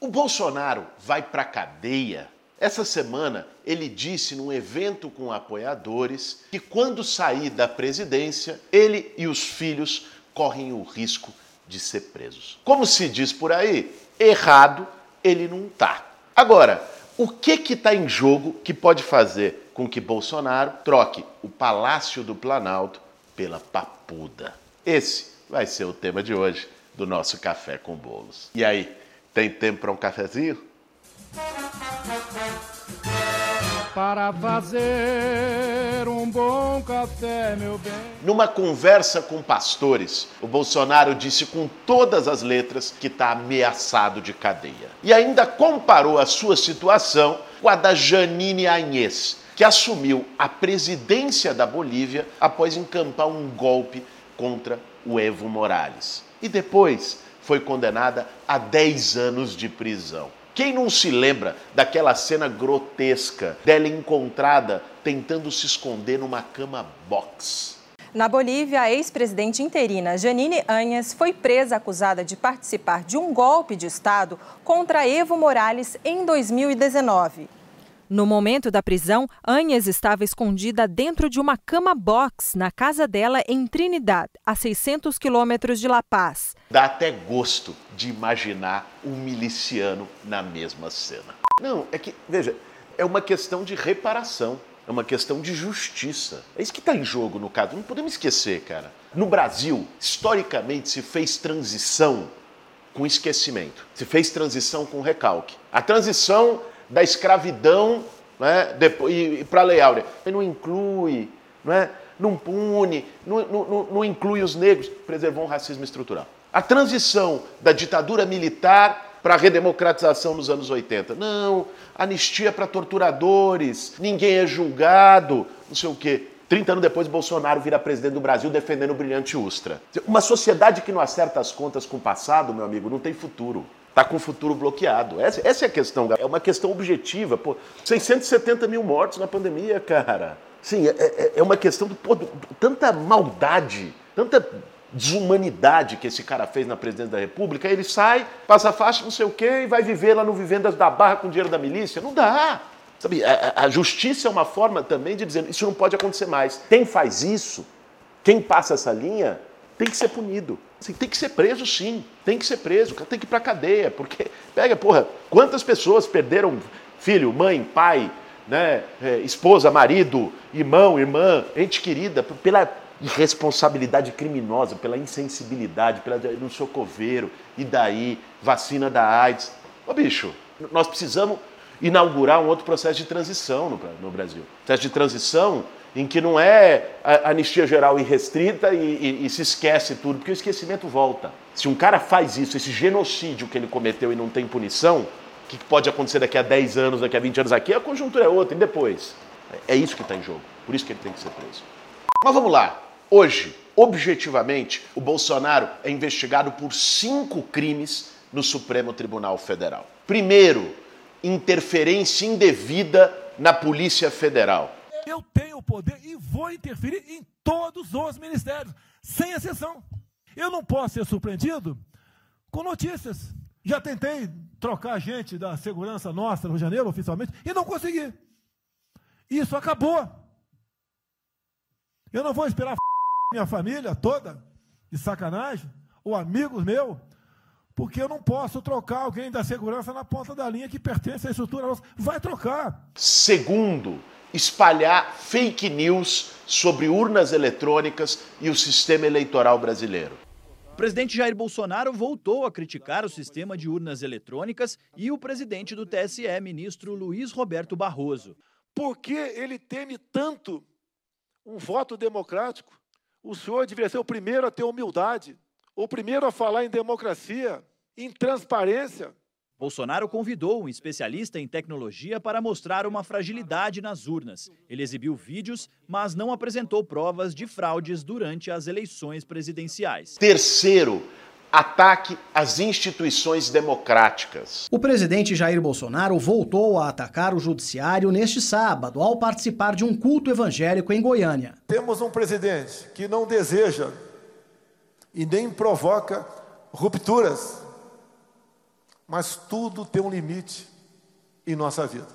O Bolsonaro vai para cadeia. Essa semana ele disse num evento com apoiadores que quando sair da presidência, ele e os filhos correm o risco de ser presos. Como se diz por aí, errado ele não tá. Agora, o que que está em jogo que pode fazer com que Bolsonaro troque o Palácio do Planalto pela Papuda? Esse vai ser o tema de hoje do nosso Café com Bolos. E aí, tem tempo para um cafezinho? Para fazer um bom café, meu bem. Numa conversa com pastores, o Bolsonaro disse com todas as letras que está ameaçado de cadeia. E ainda comparou a sua situação com a da Janine Anhes, que assumiu a presidência da Bolívia após encampar um golpe contra o Evo Morales. E depois foi condenada a 10 anos de prisão. Quem não se lembra daquela cena grotesca dela encontrada tentando se esconder numa cama box? Na Bolívia, a ex-presidente interina Janine Anhas foi presa acusada de participar de um golpe de Estado contra Evo Morales em 2019. No momento da prisão, Anhas estava escondida dentro de uma cama box na casa dela em Trinidad, a 600 quilômetros de La Paz. Dá até gosto de imaginar um miliciano na mesma cena. Não, é que, veja, é uma questão de reparação, é uma questão de justiça. É isso que está em jogo no caso. Não podemos esquecer, cara. No Brasil, historicamente, se fez transição com esquecimento, se fez transição com recalque. A transição da escravidão né, para a Lei Áurea. Ele não inclui, não, é, não pune, não, não, não inclui os negros, preservou um racismo estrutural. A transição da ditadura militar para a redemocratização nos anos 80. Não, anistia para torturadores, ninguém é julgado, não sei o quê. 30 anos depois, Bolsonaro vira presidente do Brasil defendendo o brilhante Ustra. Uma sociedade que não acerta as contas com o passado, meu amigo, não tem futuro. Está com o futuro bloqueado. Essa, essa, é a questão. É uma questão objetiva. Pô, 670 mil mortos na pandemia, cara. Sim, é, é, é uma questão de pô, tanta maldade, tanta desumanidade que esse cara fez na presidência da República. Ele sai, passa a faixa, não sei o quê, e vai viver lá no Vivendas da Barra com dinheiro da milícia. Não dá. Sabe, a, a justiça é uma forma também de dizer isso não pode acontecer mais. Quem faz isso, quem passa essa linha, tem que ser punido. Assim, tem que ser preso, sim. Tem que ser preso, tem que ir pra cadeia. Porque, pega, porra, quantas pessoas perderam filho, mãe, pai, né, é, esposa, marido, irmão, irmã, ente querida, pela irresponsabilidade criminosa, pela insensibilidade, pela no socoveiro, e daí, vacina da AIDS. Ô bicho, nós precisamos inaugurar um outro processo de transição no, no Brasil. Processo de transição em que não é anistia geral irrestrita e, e, e, se esquece tudo, porque o esquecimento volta. Se um cara faz isso, esse genocídio que ele cometeu e não tem punição, o que pode acontecer daqui a 10 anos, daqui a 20 anos aqui? A conjuntura é outra, e depois? É isso que está em jogo. Por isso que ele tem que ser preso. Mas vamos lá. Hoje, objetivamente, o Bolsonaro é investigado por cinco crimes no Supremo Tribunal Federal. Primeiro, interferência indevida na Polícia Federal. Eu o poder e vou interferir em todos os ministérios, sem exceção. Eu não posso ser surpreendido com notícias. Já tentei trocar gente da segurança nossa no janeiro, oficialmente, e não consegui. Isso acabou. Eu não vou esperar minha família toda, de sacanagem, ou amigos meus, porque eu não posso trocar alguém da segurança na ponta da linha que pertence à estrutura nossa. Vai trocar. Segundo, espalhar fake news sobre urnas eletrônicas e o sistema eleitoral brasileiro. O presidente Jair Bolsonaro voltou a criticar o sistema de urnas eletrônicas e o presidente do TSE, ministro Luiz Roberto Barroso. Por que ele teme tanto um voto democrático? O senhor deveria ser o primeiro a ter humildade, o primeiro a falar em democracia, em transparência. Bolsonaro convidou um especialista em tecnologia para mostrar uma fragilidade nas urnas. Ele exibiu vídeos, mas não apresentou provas de fraudes durante as eleições presidenciais. Terceiro, ataque às instituições democráticas. O presidente Jair Bolsonaro voltou a atacar o judiciário neste sábado, ao participar de um culto evangélico em Goiânia. Temos um presidente que não deseja e nem provoca rupturas, mas tudo tem um limite em nossa vida.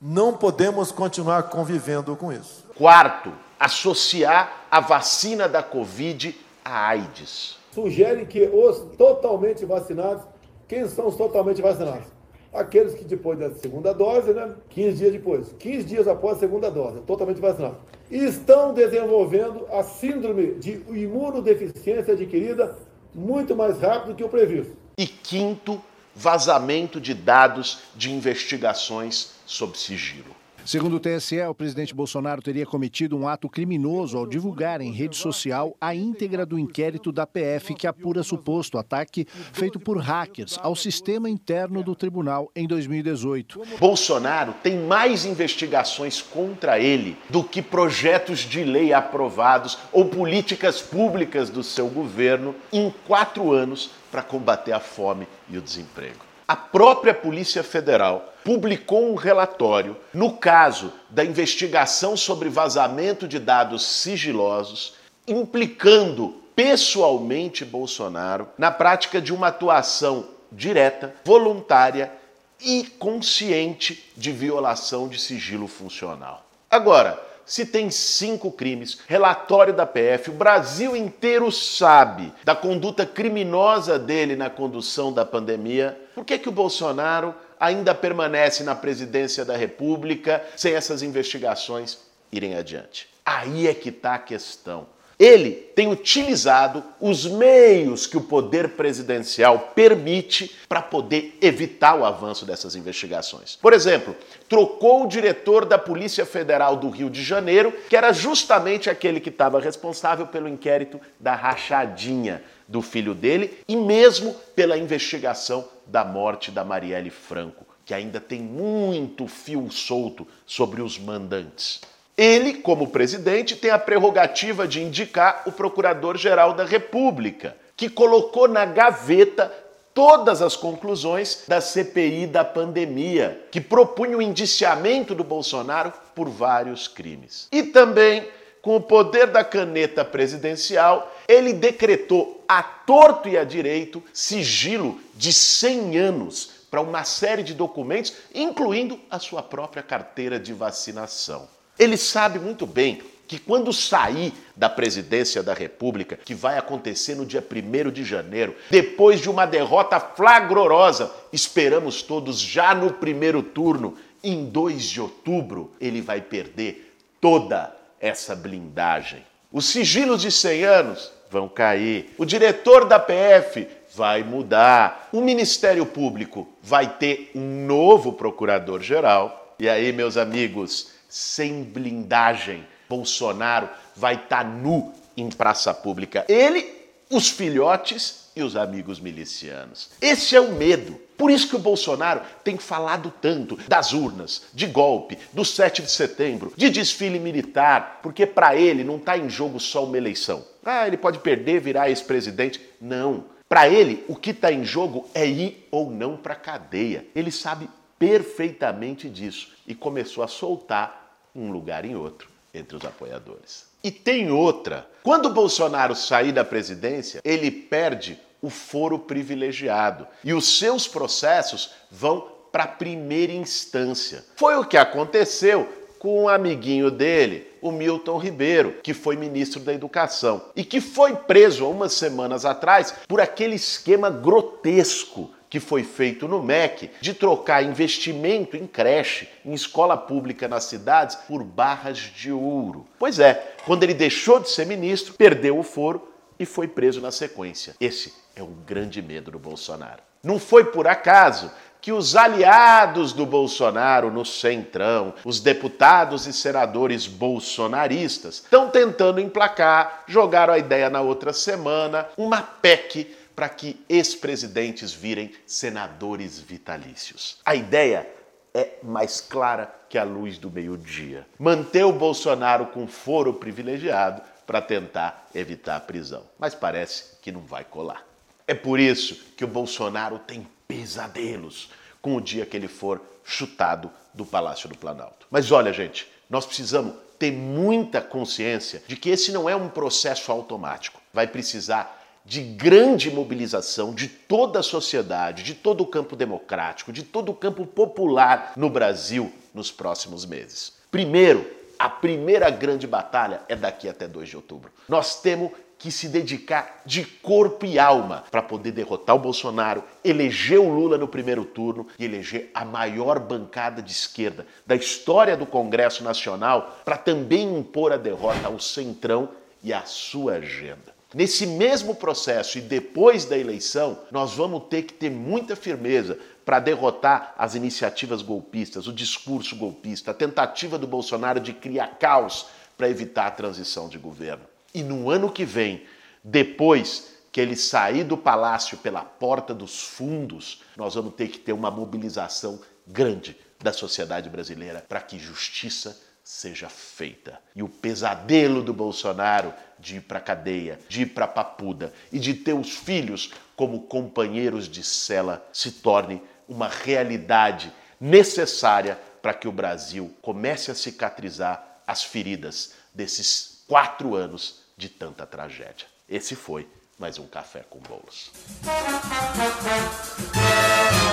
Não podemos continuar convivendo com isso. Quarto, associar a vacina da Covid à AIDS sugere que os totalmente vacinados, quem são os totalmente vacinados? Aqueles que depois da segunda dose, né? 15 dias depois, 15 dias após a segunda dose, totalmente vacinados. Estão desenvolvendo a síndrome de imunodeficiência adquirida muito mais rápido que o previsto. E quinto, vazamento de dados de investigações sob sigilo. Segundo o TSE, o presidente Bolsonaro teria cometido um ato criminoso ao divulgar em rede social a íntegra do inquérito da PF que apura suposto ataque feito por hackers ao sistema interno do tribunal em 2018. Bolsonaro tem mais investigações contra ele do que projetos de lei aprovados ou políticas públicas do seu governo em quatro anos para combater a fome e o desemprego. A própria Polícia Federal publicou um relatório no caso da investigação sobre vazamento de dados sigilosos, implicando pessoalmente Bolsonaro na prática de uma atuação direta, voluntária e consciente de violação de sigilo funcional. Agora, se tem cinco crimes, relatório da PF, o Brasil inteiro sabe da conduta criminosa dele na condução da pandemia, por que, que o Bolsonaro ainda permanece na presidência da República sem essas investigações irem adiante? Aí é que está a questão. Ele tem utilizado os meios que o poder presidencial permite para poder evitar o avanço dessas investigações. Por exemplo, trocou o diretor da Polícia Federal do Rio de Janeiro, que era justamente aquele que estava responsável pelo inquérito da rachadinha do filho dele e mesmo pela investigação da morte da Marielle Franco, que ainda tem muito fio solto sobre os mandantes. Ele, como presidente, tem a prerrogativa de indicar o Procurador-Geral da República, que colocou na gaveta todas as conclusões da CPI da pandemia, que propunha o indiciamento do Bolsonaro por vários crimes. E também, com o poder da caneta presidencial, ele decretou a torto e a direito sigilo de 100 anos para uma série de documentos, incluindo a sua própria carteira de vacinação. Ele sabe muito bem que quando sair da presidência da República, que vai acontecer no dia 1 de janeiro, depois de uma derrota flagrorosa, esperamos todos já no primeiro turno, em 2 de outubro, ele vai perder toda essa blindagem. Os sigilos de 100 anos vão cair. O diretor da PF vai mudar. O Ministério Público vai ter um novo procurador-geral. E aí, meus amigos, sem blindagem. Bolsonaro vai estar tá nu em praça pública. Ele, os filhotes e os amigos milicianos. Esse é o medo. Por isso que o Bolsonaro tem falado tanto das urnas, de golpe, do 7 de setembro, de desfile militar, porque para ele não está em jogo só uma eleição. Ah, ele pode perder, virar ex-presidente. Não. Para ele, o que está em jogo é ir ou não para cadeia. Ele sabe perfeitamente disso e começou a soltar um lugar em outro entre os apoiadores. E tem outra. Quando Bolsonaro sair da presidência, ele perde o foro privilegiado e os seus processos vão para a primeira instância. Foi o que aconteceu com um amiguinho dele, o Milton Ribeiro, que foi ministro da Educação e que foi preso há umas semanas atrás por aquele esquema grotesco que foi feito no MEC de trocar investimento em creche, em escola pública nas cidades, por barras de ouro. Pois é, quando ele deixou de ser ministro, perdeu o foro e foi preso na sequência. Esse é o grande medo do Bolsonaro. Não foi por acaso que os aliados do Bolsonaro no Centrão, os deputados e senadores bolsonaristas, estão tentando emplacar, jogaram a ideia na outra semana, uma PEC para que ex-presidentes virem senadores vitalícios. A ideia é mais clara que a luz do meio-dia. Manter o Bolsonaro com foro privilegiado para tentar evitar a prisão. Mas parece que não vai colar. É por isso que o Bolsonaro tem pesadelos com o dia que ele for chutado do Palácio do Planalto. Mas olha, gente, nós precisamos ter muita consciência de que esse não é um processo automático. Vai precisar de grande mobilização de toda a sociedade, de todo o campo democrático, de todo o campo popular no Brasil nos próximos meses. Primeiro, a primeira grande batalha é daqui até 2 de outubro. Nós temos que se dedicar de corpo e alma para poder derrotar o Bolsonaro, eleger o Lula no primeiro turno e eleger a maior bancada de esquerda da história do Congresso Nacional para também impor a derrota ao Centrão e à sua agenda. Nesse mesmo processo e depois da eleição, nós vamos ter que ter muita firmeza para derrotar as iniciativas golpistas, o discurso golpista, a tentativa do Bolsonaro de criar caos para evitar a transição de governo. E no ano que vem, depois que ele sair do palácio pela porta dos fundos, nós vamos ter que ter uma mobilização grande da sociedade brasileira para que justiça seja feita. E o pesadelo do Bolsonaro de ir para cadeia, de ir para papuda e de ter os filhos como companheiros de cela se torne uma realidade necessária para que o Brasil comece a cicatrizar as feridas desses quatro anos de tanta tragédia. Esse foi mais um Café com Bolos.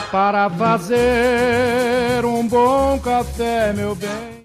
Para fazer um bom café, meu bem.